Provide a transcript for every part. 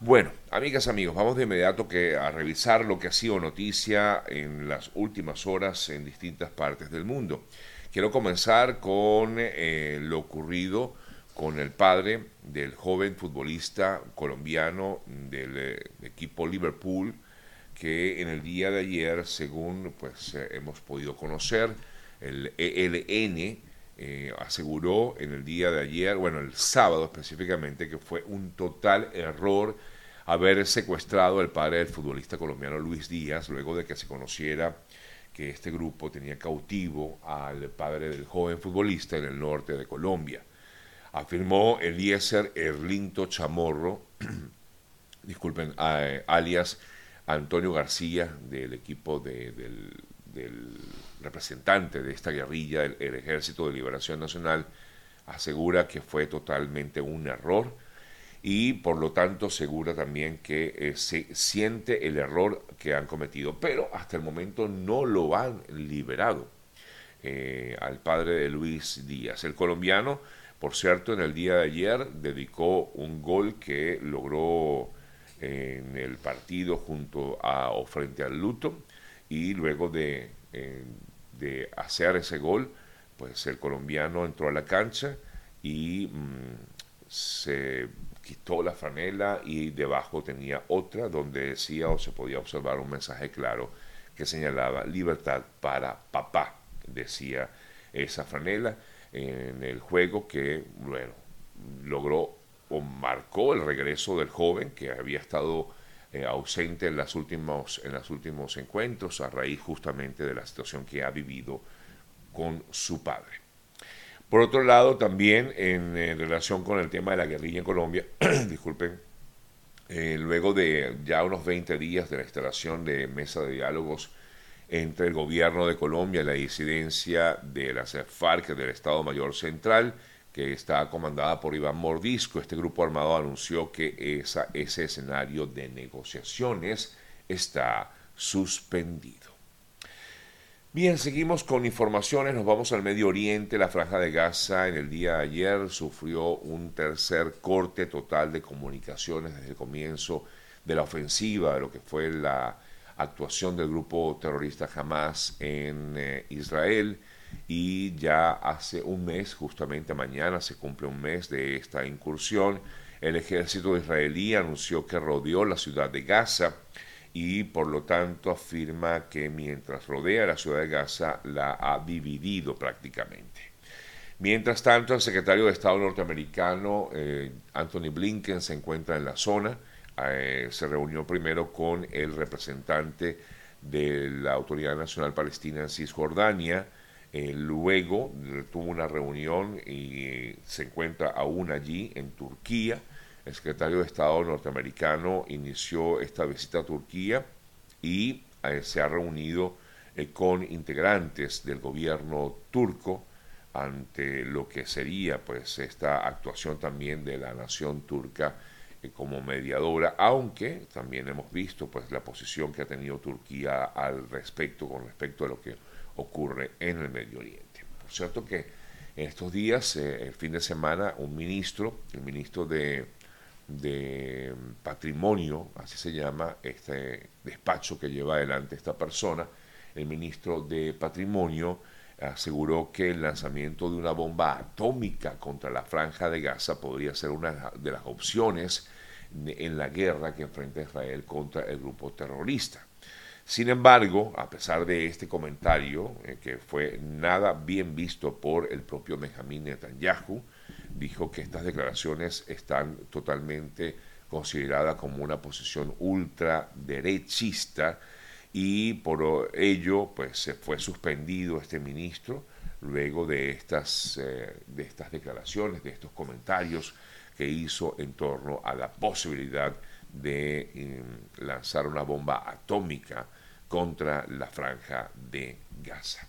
Bueno, amigas, amigos, vamos de inmediato que a revisar lo que ha sido noticia en las últimas horas en distintas partes del mundo. Quiero comenzar con eh, lo ocurrido con el padre del joven futbolista colombiano del eh, equipo Liverpool, que en el día de ayer, según pues eh, hemos podido conocer, el ELN aseguró en el día de ayer, bueno, el sábado específicamente, que fue un total error haber secuestrado al padre del futbolista colombiano Luis Díaz, luego de que se conociera que este grupo tenía cautivo al padre del joven futbolista en el norte de Colombia. Afirmó Eliezer Erlinto Chamorro, disculpen, alias Antonio García, del equipo del, representante de esta guerrilla, el Ejército de Liberación Nacional, asegura que fue totalmente un error y por lo tanto asegura también que eh, se siente el error que han cometido, pero hasta el momento no lo han liberado eh, al padre de Luis Díaz. El colombiano, por cierto, en el día de ayer dedicó un gol que logró eh, en el partido junto a o frente al Luto y luego de, de hacer ese gol, pues el colombiano entró a la cancha y mm, se quitó la franela y debajo tenía otra donde decía o se podía observar un mensaje claro que señalaba libertad para papá, decía esa franela en el juego que, bueno, logró o marcó el regreso del joven que había estado eh, ausente en, las últimos, en los últimos encuentros a raíz justamente de la situación que ha vivido con su padre. Por otro lado, también en, relación con el tema de la guerrilla en Colombia, disculpen, eh, luego de ya unos 20 días de la instalación de mesa de diálogos entre el gobierno de Colombia y la disidencia de la FARC del Estado Mayor Central, que está comandada por Iván Mordisco, este grupo armado anunció que esa, ese escenario de negociaciones está suspendido. Bien, seguimos con informaciones, nos vamos al Medio Oriente, la franja de Gaza en el día de ayer sufrió un tercer corte total de comunicaciones desde el comienzo de la ofensiva, de lo que fue la actuación del grupo terrorista Hamas en eh, Israel y ya hace un mes, justamente mañana se cumple un mes de esta incursión, el ejército israelí anunció que rodeó la ciudad de Gaza y por lo tanto afirma que mientras rodea la ciudad de Gaza la ha dividido prácticamente. Mientras tanto, el secretario de Estado norteamericano eh, Anthony Blinken se encuentra en la zona. Eh, se reunió primero con el representante de la Autoridad Nacional Palestina en Cisjordania. Eh, luego tuvo una reunión y se encuentra aún allí en Turquía. El secretario de Estado norteamericano inició esta visita a Turquía y eh, se ha reunido eh, con integrantes del gobierno turco ante lo que sería pues esta actuación también de la nación turca eh, como mediadora, aunque también hemos visto pues la posición que ha tenido Turquía al respecto con respecto a lo que ocurre en el Medio Oriente. Por cierto que en estos días, el fin de semana, un ministro, el ministro de de patrimonio, así se llama este despacho que lleva adelante esta persona, el ministro de Patrimonio aseguró que el lanzamiento de una bomba atómica contra la franja de Gaza podría ser una de las opciones en la guerra que enfrenta Israel contra el grupo terrorista. Sin embargo, a pesar de este comentario, eh, que fue nada bien visto por el propio Benjamín Netanyahu, dijo que estas declaraciones están totalmente consideradas como una posición ultraderechista y por ello pues se fue suspendido este ministro luego de estas, eh, de estas declaraciones, de estos comentarios que hizo en torno a la posibilidad de mm, lanzar una bomba atómica contra la franja de Gaza.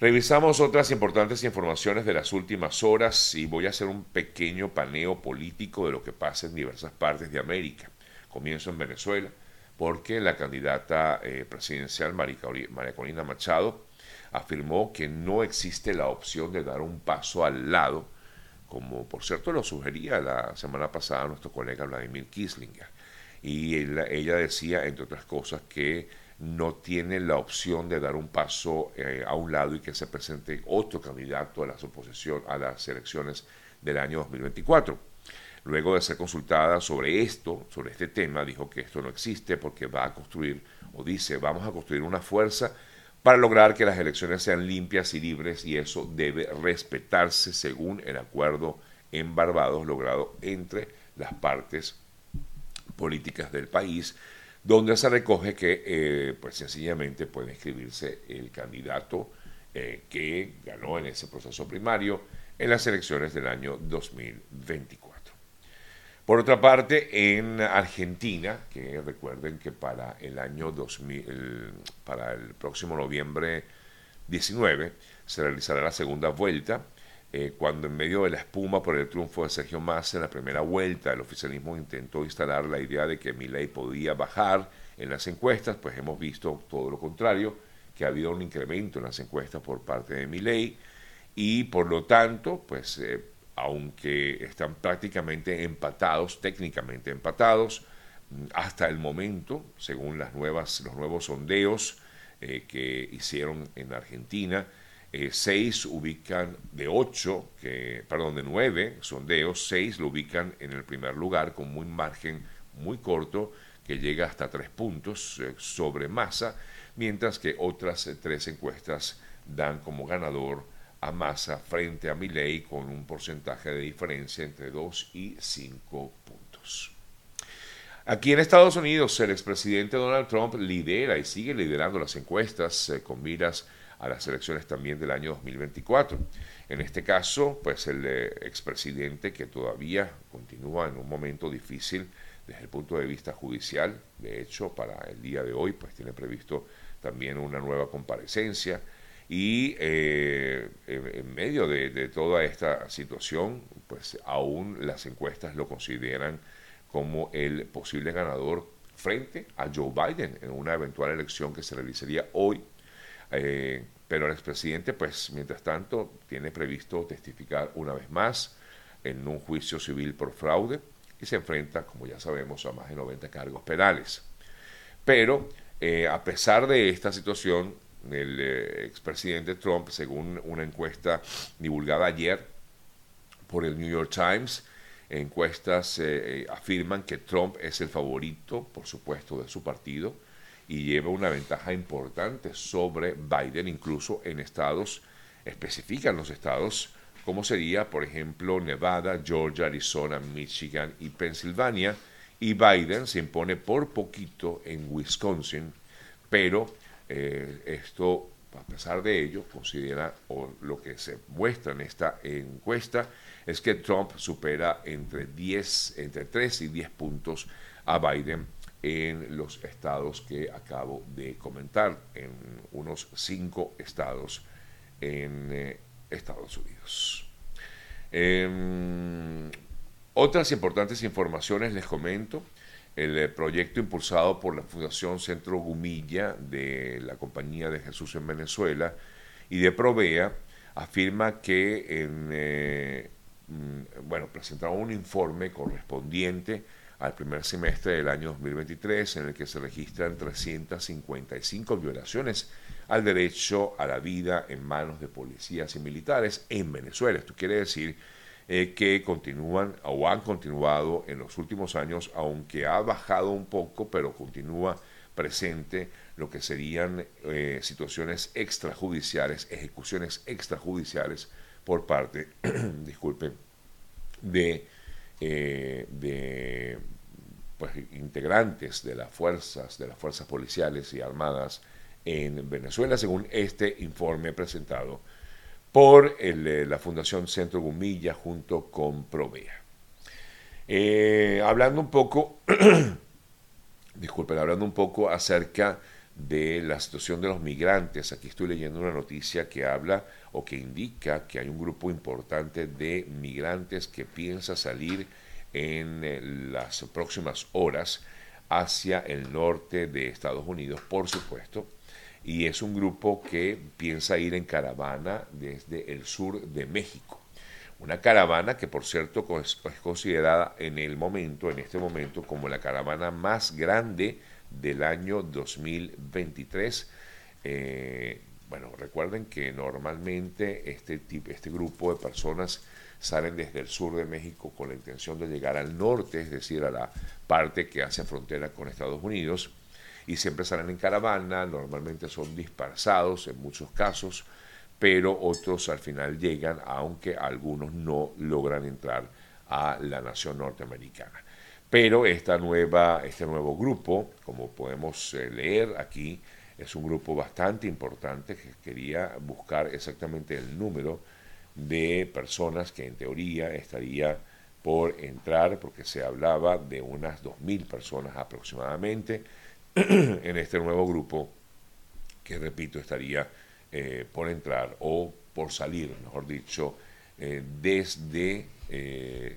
Revisamos otras importantes informaciones de las últimas horas y voy a hacer un pequeño paneo político de lo que pasa en diversas partes de América. Comienzo en Venezuela porque la candidata eh, presidencial María Corina Machado afirmó que no existe la opción de dar un paso al lado como por cierto lo sugería la semana pasada nuestro colega Vladimir Kislinger. Y ella decía, entre otras cosas, que no tiene la opción de dar un paso eh, a un lado y que se presente otro candidato a las a las elecciones del año 2024. Luego de ser consultada sobre esto, sobre este tema, dijo que esto no existe porque va a construir, o dice, vamos a construir una fuerza para lograr que las elecciones sean limpias y libres y eso debe respetarse según el acuerdo en Barbados logrado entre las partes políticas del país, donde se recoge que eh, pues sencillamente puede inscribirse el candidato eh, que ganó en ese proceso primario en las elecciones del año 2024. Por otra parte, en Argentina, que recuerden que para el año 2000, para el próximo noviembre 19 se realizará la segunda vuelta, eh, cuando en medio de la espuma por el triunfo de Sergio Massa en la primera vuelta, el oficialismo intentó instalar la idea de que Milei podía bajar en las encuestas, pues hemos visto todo lo contrario, que ha habido un incremento en las encuestas por parte de Milei y por lo tanto, pues eh, aunque están prácticamente empatados, técnicamente empatados, mm, hasta el momento, según las nuevas, los nuevos sondeos eh, que hicieron en Argentina, eh, seis ubican de ocho, que, perdón, de nueve sondeos, seis lo ubican en el primer lugar con un margen muy corto que llega hasta tres puntos eh, sobre masa, mientras que otras tres encuestas dan como ganador a Massa frente a Milley con un porcentaje de diferencia entre 2 y 5 puntos. Aquí en Estados Unidos, el expresidente Donald Trump lidera y sigue liderando las encuestas eh, con miras a las elecciones también del año 2024. En este caso, pues el eh, expresidente que todavía continúa en un momento difícil desde el punto de vista judicial, de hecho, para el día de hoy, pues tiene previsto también una nueva comparecencia y eh, en medio de, toda esta situación, pues aún las encuestas lo consideran como el posible ganador frente a Joe Biden en una eventual elección que se realizaría hoy. Eh, pero el expresidente, pues mientras tanto, tiene previsto testificar una vez más en un juicio civil por fraude y se enfrenta, como ya sabemos, a más de 90 cargos penales. Pero eh, a pesar de esta situación, el eh, expresidente Trump, según una encuesta divulgada ayer por el New York Times, encuestas eh, afirman que Trump es el favorito, por supuesto, de su partido y lleva una ventaja importante sobre Biden, incluso en estados, especifican los estados, como sería, por ejemplo, Nevada, Georgia, Arizona, Michigan y Pensilvania, y Biden se impone por poquito en Wisconsin, pero eh, esto, a pesar de ello, considera, o lo que se muestra en esta encuesta, es que Trump supera entre, 10, entre 3 y 10 puntos a Biden en los estados que acabo de comentar, en unos 5 estados en eh, Estados Unidos. Em, otras importantes informaciones les comento el eh, proyecto impulsado por la Fundación Centro Gumilla de la Compañía de Jesús en Venezuela y de Provea afirma que eh, mm, bueno, presentaron un informe correspondiente al primer semestre del año 2023 en el que se registran 355 violaciones al derecho a la vida en manos de policías y militares en Venezuela. Esto quiere decir eh, que continúan o han continuado en los últimos años, aunque ha bajado un poco, pero continúa presente lo que serían eh, situaciones extrajudiciales, ejecuciones extrajudiciales por parte, disculpen, de, eh, de pues, integrantes de las fuerzas, de las fuerzas policiales y armadas en Venezuela, según este informe presentado por eh, la Fundación Centro Gumilla junto con Provea. Eh, hablando un poco, disculpen, hablando un poco acerca de la situación de los migrantes, aquí estoy leyendo una noticia que habla o que indica que hay un grupo importante de migrantes que piensa salir en eh, las próximas horas hacia el norte de Estados Unidos, por supuesto, y es un grupo que piensa ir en caravana desde el sur de México. Una caravana que por cierto es considerada en el momento, en este momento, como la caravana más grande del año 2023. Eh, bueno, recuerden que normalmente este, tipo, este grupo de personas salen desde el sur de México con la intención de llegar al norte, es decir, a la parte que hace frontera con Estados Unidos, y siempre salen en caravana, normalmente son dispersados en muchos casos, pero otros al final llegan, aunque algunos no logran entrar a la nación norteamericana. Pero esta nueva, este nuevo grupo, como podemos eh, leer aquí, es un grupo bastante importante que quería buscar exactamente el número de personas que en teoría estaría por entrar, porque se hablaba de unas 2.000 personas aproximadamente en este nuevo grupo, que repito, estaría eh, por entrar o por salir, mejor dicho, eh, desde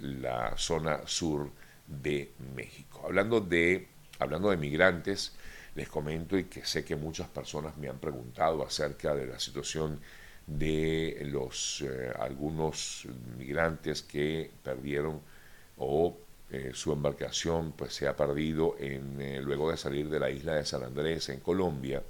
la zona sur de México. Hablando de, hablando de migrantes, les comento y que sé que muchas personas me han preguntado acerca de la situación de los algunos migrantes que perdieron o su embarcación pues se ha perdido en, luego de salir de la isla de San Andrés en Colombia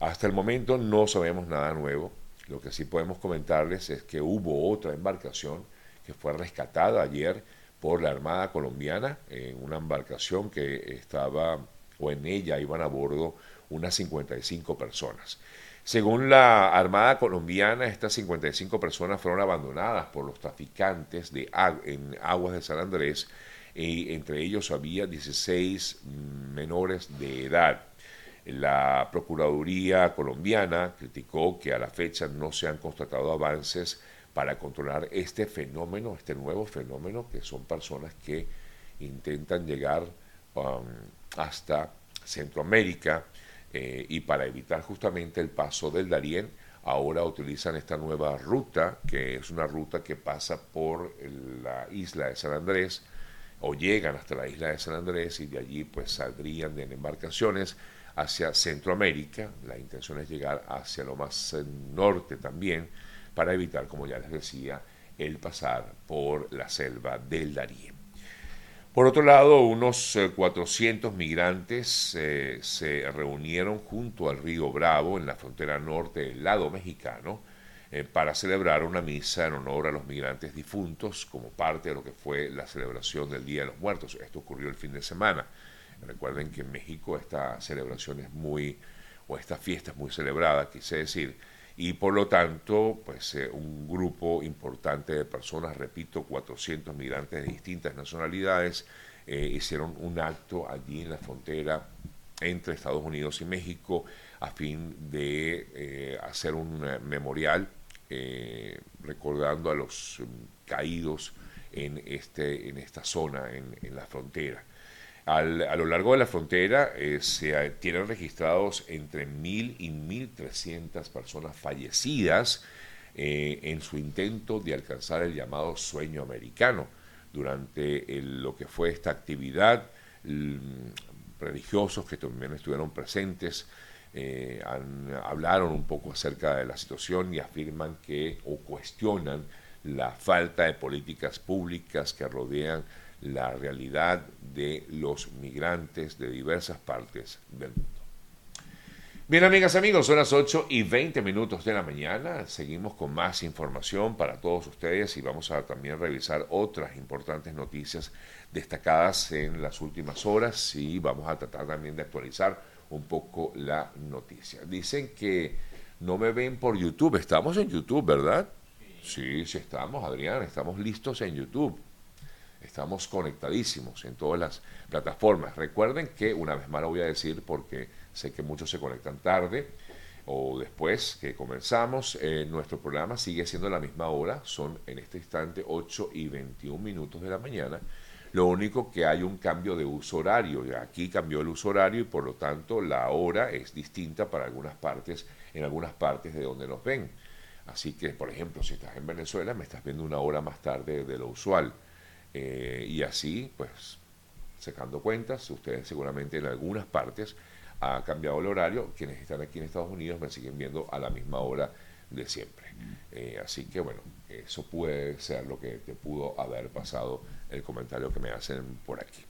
hasta el momento no sabemos nada nuevo. Lo que sí podemos comentarles es que hubo otra embarcación que fue rescatada ayer por la Armada colombiana, en una embarcación que estaba, o en ella iban a bordo unas 55 personas. Según la Armada colombiana, estas 55 personas fueron abandonadas por los traficantes de en aguas de San Andrés, y entre ellos había 16 menores de edad. La Procuraduría colombiana criticó que a la fecha no se han constatado avances para controlar este fenómeno, este nuevo fenómeno, que son personas que intentan llegar um, hasta Centroamérica eh, y para evitar justamente el paso del Darién, ahora utilizan esta nueva ruta, que es una ruta que pasa por la isla de San Andrés, o llegan hasta la isla de San Andrés y de allí pues saldrían en embarcaciones hacia Centroamérica. La intención es llegar hacia lo más eh, norte también para evitar, como ya les decía, el pasar por la selva del Darién. Por otro lado, unos 400 eh, migrantes eh, se reunieron junto al río Bravo en la frontera norte del lado mexicano para celebrar una misa en honor a los migrantes difuntos como parte de lo que fue la celebración del Día de los Muertos. Esto ocurrió el fin de semana. Recuerden que en México esta celebración es muy, o esta fiesta es muy celebrada, quise decir, y por lo tanto, pues eh, un grupo importante de personas, repito, 400 migrantes de distintas nacionalidades, eh, hicieron un acto allí en la frontera entre Estados Unidos y México a fin de eh, hacer un memorial recordando a los mm, caídos en, este, en esta zona, en la frontera a lo largo de la frontera eh, se tienen registrados entre 1.000 y 1.300 personas fallecidas eh, en su intento de alcanzar el llamado sueño americano. Durante lo que fue esta actividad, religiosos que también estuvieron presentes eh, hablaron un poco acerca de la situación y afirman que o cuestionan la falta de políticas públicas que rodean la realidad de los migrantes de diversas partes del mundo. Bien, amigas, amigos, son las 8 y 20 minutos de la mañana. Seguimos con más información para todos ustedes y vamos a también revisar otras importantes noticias destacadas en las últimas horas y vamos a tratar también de actualizar un poco la noticia. Dicen que no me ven por YouTube. Estamos en YouTube, ¿verdad? Sí, sí estamos, Adrián. Estamos listos en YouTube. Estamos conectadísimos en todas las plataformas. Recuerden que, una vez más lo voy a decir porque sé que muchos se conectan tarde o después que comenzamos, eh, nuestro programa sigue siendo la misma hora, son en este instante 8 y 21 minutos de la mañana. Lo único que hay un cambio de uso horario. Aquí cambió el uso horario y por lo tanto la hora es distinta para algunas partes, en algunas partes de donde nos ven. Así que, por ejemplo, si estás en Venezuela, me estás viendo una hora más tarde de lo usual. Eh, y así, pues, sacando cuentas, ustedes seguramente en algunas partes ha cambiado el horario. Quienes están aquí en Estados Unidos me siguen viendo a la misma hora de siempre. Eh, así que bueno, eso puede ser lo que te pudo haber pasado el comentario que me hacen por aquí.